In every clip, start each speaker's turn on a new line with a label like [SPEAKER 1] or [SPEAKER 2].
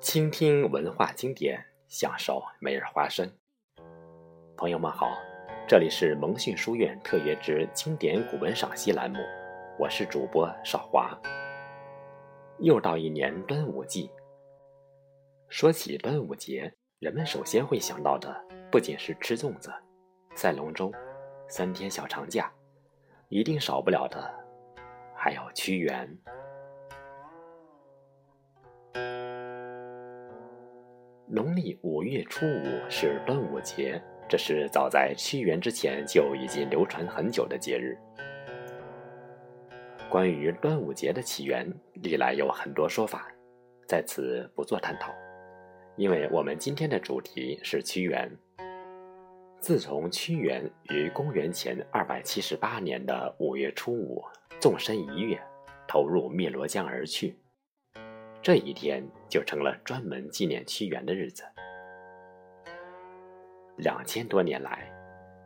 [SPEAKER 1] 倾听文化经典，享受每日花生。朋友们好，这里是蒙逊书院特约之经典古文赏析栏目，我是主播少华。又到一年端午季，说起端午节，人们首先会想到的不仅是吃粽子、赛龙舟、三天小长假，一定少不了的还有屈原。农历五月初五是端午节，这是早在屈原之前就已经流传很久的节日。关于端午节的起源，历来有很多说法，在此不做探讨，因为我们今天的主题是屈原。自从屈原于公元前二百七十八年的五月初五纵身一跃，投入汨罗江而去。这一天就成了专门纪念屈原的日子。两千多年来，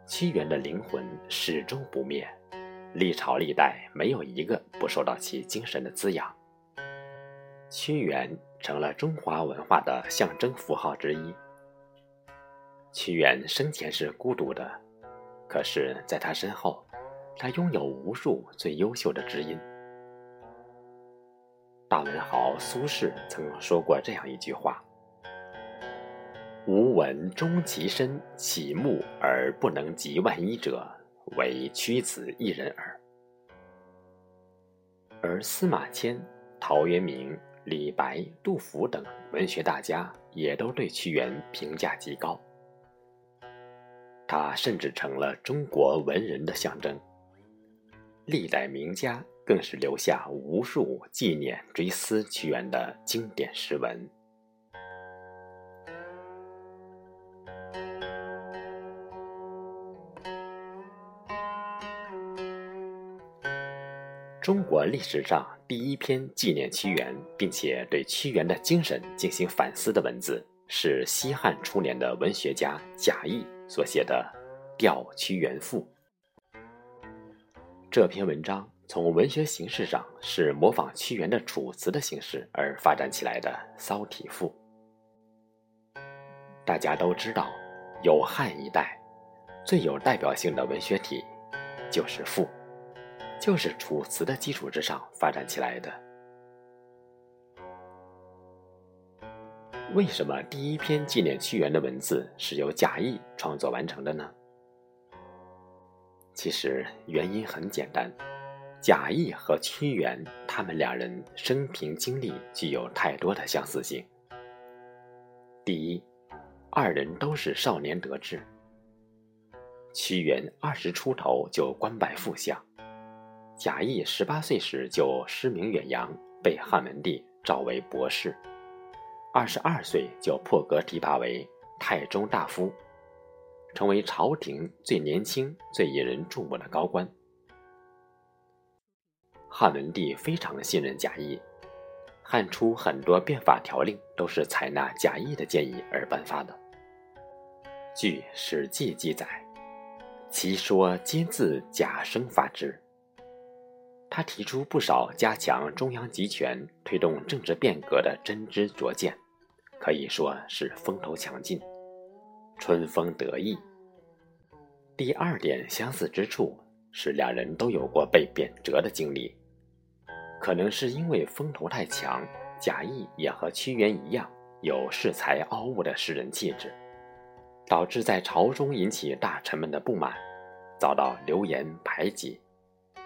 [SPEAKER 1] 屈原的灵魂始终不灭，历朝历代没有一个不受到其精神的滋养。屈原成了中华文化的象征符号之一。屈原生前是孤独的，可是在他身后，他拥有无数最优秀的知音。大文豪苏轼曾说过这样一句话：“吾闻终其身，起目而不能及万一者，唯屈子一人耳。”而司马迁、陶渊明、李白、杜甫等文学大家也都对屈原评价极高，他甚至成了中国文人的象征。历代名家。更是留下无数纪念、追思屈原的经典诗文。中国历史上第一篇纪念屈原，并且对屈原的精神进行反思的文字，是西汉初年的文学家贾谊所写的《吊屈原赋》。这篇文章。从文学形式上是模仿屈原的《楚辞》的形式而发展起来的骚体赋。大家都知道，有汉一代最有代表性的文学体就是赋，就是《楚辞》的基础之上发展起来的。为什么第一篇纪念屈原的文字是由贾谊创作完成的呢？其实原因很简单。贾谊和屈原，他们两人生平经历具有太多的相似性。第一，二人都是少年得志。屈原二十出头就官拜副相，贾谊十八岁时就诗名远扬，被汉文帝召为博士，二十二岁就破格提拔为太中大夫，成为朝廷最年轻、最引人注目的高官。汉文帝非常信任贾谊，汉初很多变法条令都是采纳贾谊的建议而颁发的。据《史记》记载，其说皆自贾生发之。他提出不少加强中央集权、推动政治变革的真知灼见，可以说是风头强劲，春风得意。第二点相似之处是，两人都有过被贬谪的经历。可能是因为风头太强，贾谊也和屈原一样有恃才傲物的诗人气质，导致在朝中引起大臣们的不满，遭到流言排挤，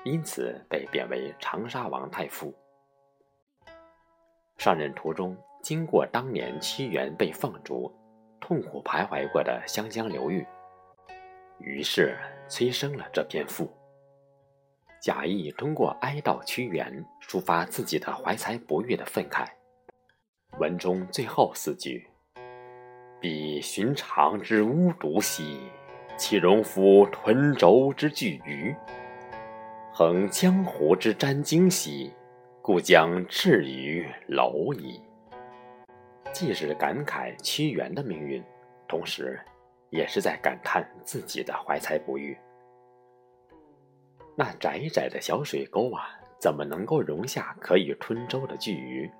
[SPEAKER 1] 因此被贬为长沙王太傅。上任途中，经过当年屈原被放逐、痛苦徘徊过的湘江流域，于是催生了这篇赋。贾谊通过哀悼屈原，抒发自己的怀才不遇的愤慨。文中最后四句：“彼寻常之巫毒兮，岂容夫屯轴之巨鱼；横江湖之沾荆兮，故将置于蝼蚁。”既是感慨屈原的命运，同时，也是在感叹自己的怀才不遇。那窄窄的小水沟啊，怎么能够容下可以吞舟的巨鱼？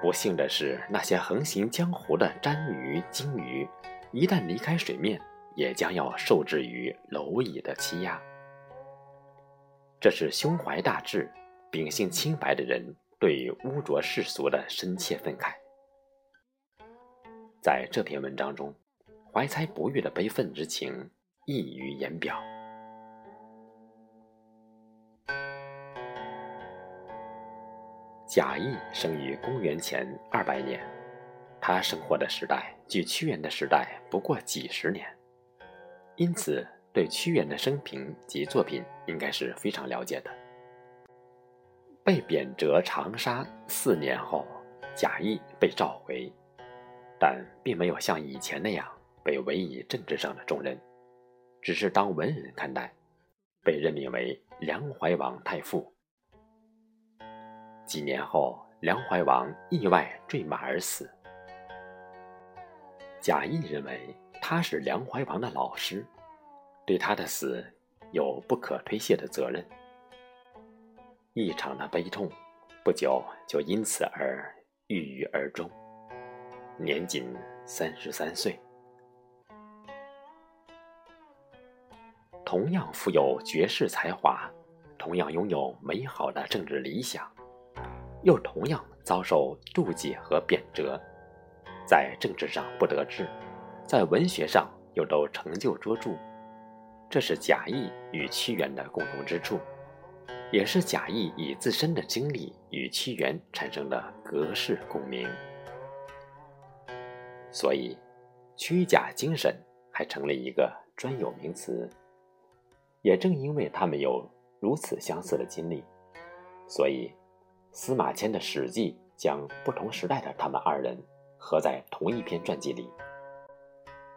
[SPEAKER 1] 不幸的是，那些横行江湖的鲇鱼、鲸鱼，一旦离开水面，也将要受制于蝼蚁的欺压。这是胸怀大志、秉性清白的人对污浊世俗的深切愤慨。在这篇文章中，怀才不遇的悲愤之情溢于言表。贾谊生于公元前二百年，他生活的时代距屈原的时代不过几十年，因此对屈原的生平及作品应该是非常了解的。被贬谪长沙四年后，贾谊被召回。但并没有像以前那样被委以政治上的重任，只是当文人看待，被任命为梁怀王太傅。几年后，梁怀王意外坠马而死。贾谊认为他是梁怀王的老师，对他的死有不可推卸的责任。异常的悲痛，不久就因此而郁郁而终。年仅三十三岁，同样富有绝世才华，同样拥有美好的政治理想，又同样遭受妒忌和贬谪，在政治上不得志，在文学上又都成就卓著，这是贾谊与屈原的共同之处，也是贾谊以自身的经历与屈原产生的隔世共鸣。所以，屈贾精神还成了一个专有名词。也正因为他们有如此相似的经历，所以司马迁的《史记》将不同时代的他们二人合在同一篇传记里，《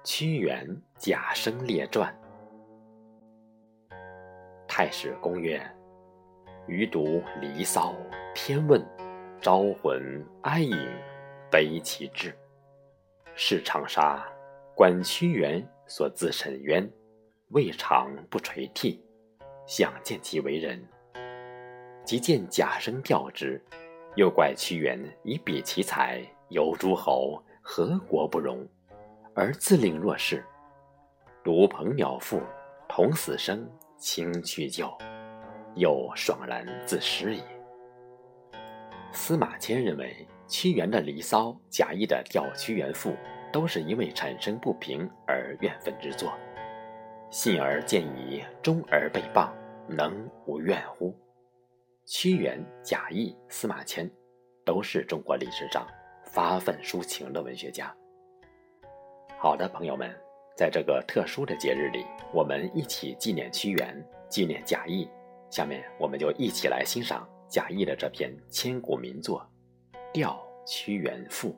[SPEAKER 1] 屈原贾生列传》。太史公曰：“余读《离骚》天问，招魂哀隐，悲其志。”是长沙，观屈原所自沈渊，未尝不垂涕，想见其为人。即见贾生调之，又怪屈原以比其才，游诸侯，何国不容？而自令若是。独鹏鸟赋，同死生，情去旧，又爽然自失矣。司马迁认为。屈原的《离骚》，贾谊的《吊屈原赋》，都是因为产生不平而怨愤之作。信而见矣，忠而被谤，能无怨乎？屈原、贾谊、司马迁，都是中国历史上发愤抒情的文学家。好的，朋友们，在这个特殊的节日里，我们一起纪念屈原，纪念贾谊。下面，我们就一起来欣赏贾谊的这篇千古名作。《吊屈原赋》，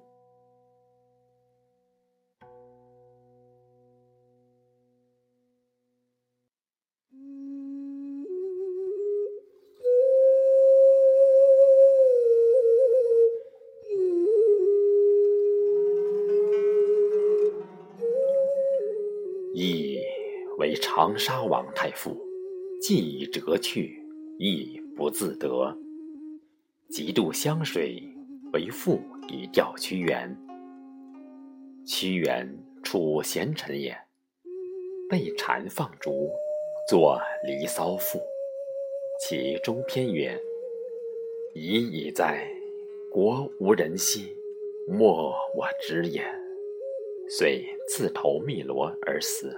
[SPEAKER 1] 长沙王太傅，既已折去，亦不自得，极度湘水。为父以吊屈原。屈原处贤臣也，被谗放逐，作《离骚》赋。其中篇曰：“已矣哉，国无人兮，莫我知也。”遂自投汨罗而死。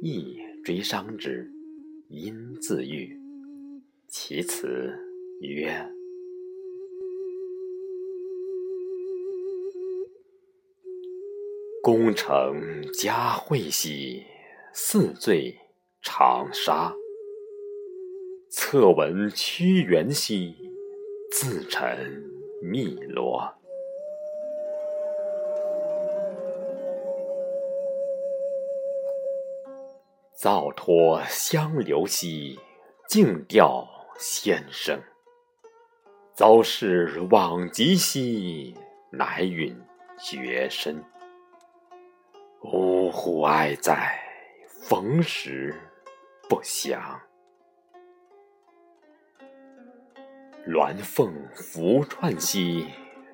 [SPEAKER 1] 亦追伤之，因自愈。其辞曰。功成嘉惠兮，似醉长沙。侧闻屈原兮，自沉汨罗。造托相留兮，静吊先生。遭事往极兮，乃允绝身。呜呼哀哉，逢时不祥。鸾凤拂串兮，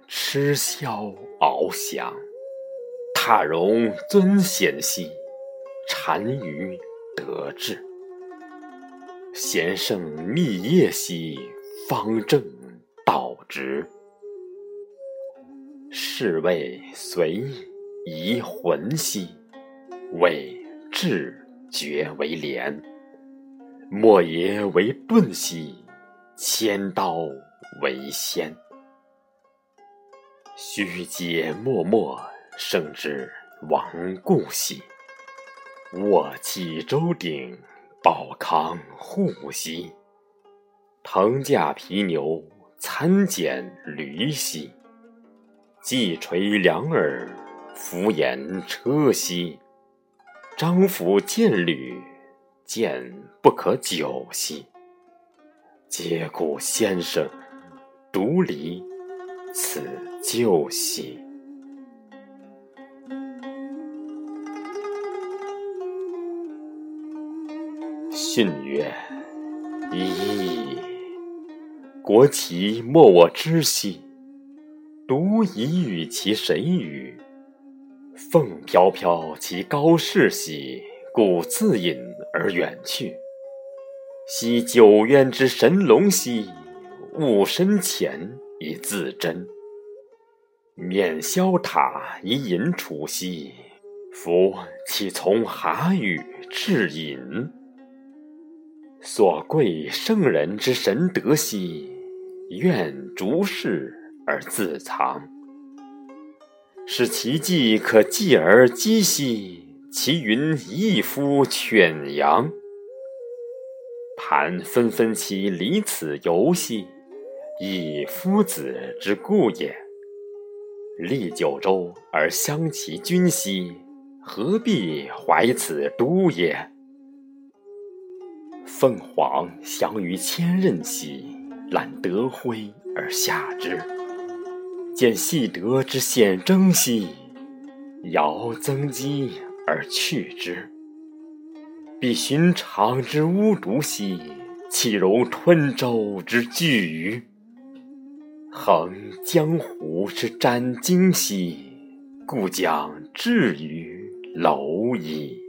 [SPEAKER 1] 痴霄翱翔。踏荣尊显兮，单于得志。贤圣密业兮，方正道直。是谓随宜魂兮，谓志绝为廉。莫邪为钝兮，千刀为先。虚节默默。胜之亡故兮，卧起周鼎，保康护兮。腾驾皮牛，参蹇驴兮。既垂两耳，俯掩车兮。张府见履，见不可久兮。嗟故先生，独离此旧兮。信曰：“噫！国其莫我知兮，独以与其神与？凤飘飘其高士兮，故自隐而远去。昔九渊之神龙兮，吾身前以自珍。免霄塔以隐处兮，夫岂从蛤蟆至隐？”所贵圣人之神德兮，愿逐世而自藏。使其迹可继而击兮，其云亦夫犬羊。盘纷纷其离此游兮，以夫子之故也。历九州而相其君兮，何必怀此都也？凤凰翔于千仞兮，揽德辉而下之。见细德之显征兮，遥增肌而去之。比寻常之巫毒兮，岂容吞舟之巨鱼？横江湖之斩荆兮，故将至于蝼蚁。